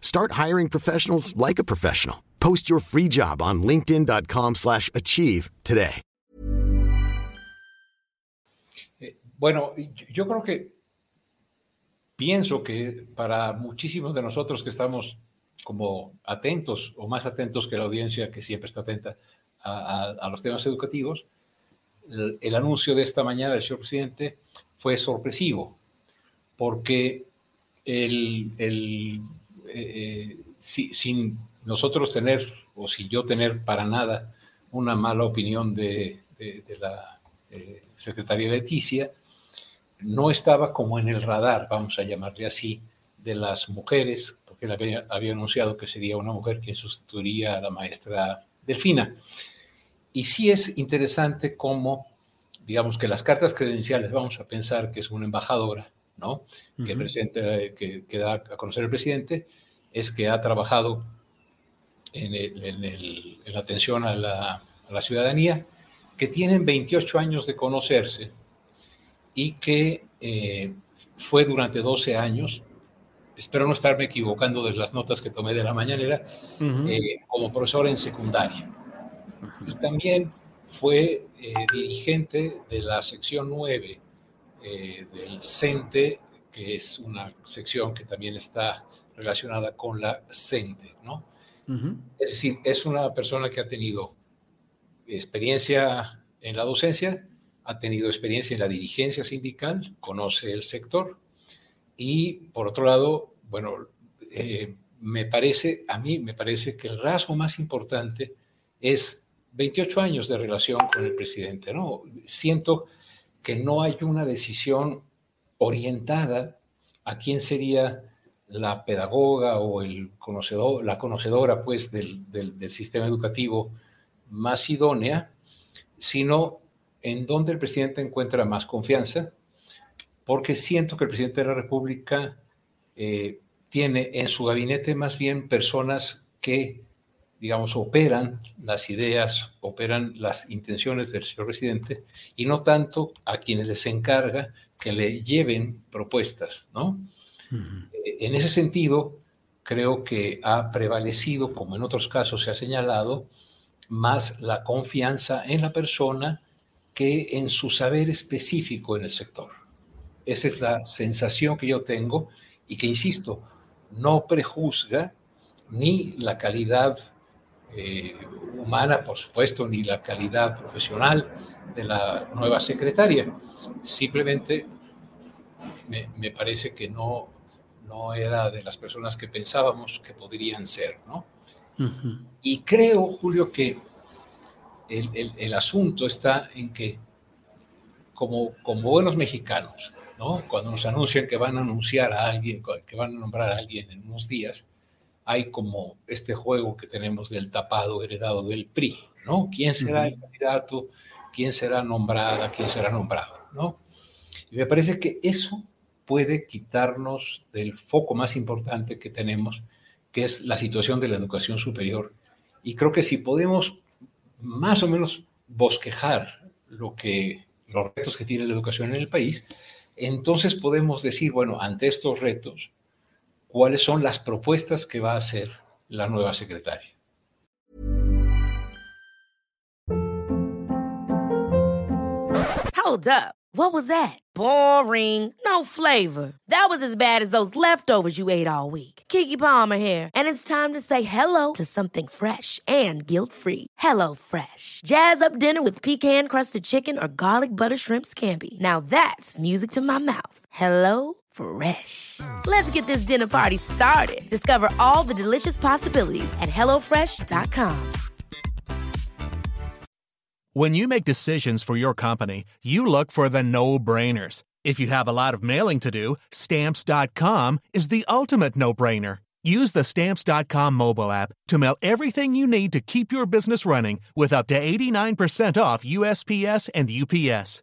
Start hiring professionals like a professional. Post your free job on linkedin.com/achieve today. Bueno, yo creo que pienso que para muchísimos de nosotros que estamos como atentos o más atentos que la audiencia que siempre está atenta a, a- a los temas educativos, el, el anuncio de esta mañana del señor presidente fue sorpresivo, porque el, el, eh, eh, si- sin nosotros tener, o sin yo tener para nada una mala opinión de, la eh, secretaria Leticia, no estaba como en el radar, vamos a llamarle así, de las mujeres, porque él había, había anunciado que sería una mujer que sustituiría a la maestra Delfina. Y sí es interesante cómo, digamos que las cartas credenciales, vamos a pensar que es una embajadora, ¿no? Que, presenta, que, que da a conocer el presidente, es que ha trabajado en, el- en el- en la atención a la, a la ciudadanía, que tienen 28 años de conocerse y que eh, fue durante 12 años, espero no estarme equivocando de las notas que tomé de la mañanera, eh, como profesor en secundaria. Y también fue eh, dirigente de la sección 9 eh, del CENTE, que es una sección que también está relacionada con la CENTE, ¿no? Es decir, es una persona que ha tenido experiencia en la docencia, ha tenido experiencia en la dirigencia sindical, conoce el sector y por otro lado, bueno, eh, me parece, a mí me parece que el rasgo más importante es 28 años de relación con el presidente, ¿no? Siento que no hay una decisión orientada a quién sería la pedagoga o el conocedor, la conocedora pues del, sistema educativo más idónea, sino en donde el presidente encuentra más confianza, porque siento que el presidente de la República eh, tiene en su gabinete más bien personas que, digamos, operan las ideas, operan las intenciones del señor presidente, y no tanto a quienes les encarga que le lleven propuestas, ¿no? En ese sentido, creo que ha prevalecido, como en otros casos se ha señalado, más la confianza en la persona que en su saber específico en el sector. Esa es la sensación que yo tengo y que, insisto, no prejuzga ni la calidad eh, humana, por supuesto, ni la calidad profesional de la nueva secretaria. Simplemente me, me parece que no, no era de las personas que pensábamos que podrían ser, ¿no? Y creo, Julio, que el, el, el, asunto está en que, como, como buenos mexicanos, ¿no? cuando nos anuncian que van a anunciar a alguien, que van a nombrar a alguien en unos días, hay como este juego que tenemos del tapado heredado del PRI, ¿no? ¿Quién será el candidato? ¿Quién será nombrada? ¿Quién será nombrado? ¿no? Y me parece que eso puede quitarnos del foco más importante que tenemos, que es la situación de la educación superior. Y creo que si podemos más o menos bosquejar lo que, los retos que tiene la educación en el país, entonces podemos decir, bueno, ante estos retos, ¿cuáles son las propuestas que va a hacer la nueva secretaria? Hold up. What was that? Boring. No flavor. That was as bad as those leftovers you ate all week. Kiki Palmer here, and it's time to say hello to something fresh and guilt-free. Hello Fresh. Jazz up dinner with pecan-crusted chicken or garlic butter shrimp scampi. Now that's music to my mouth. Hello Fresh. Let's get this dinner party started. Discover all the delicious possibilities at hellofresh.com. When you make decisions for your company, you look for the no-brainers. If you have a lot of mailing to do, stamps.com is the ultimate no-brainer. Use the stamps.com mobile app to mail everything you need to keep your business running with up to 89% off USPS and UPS.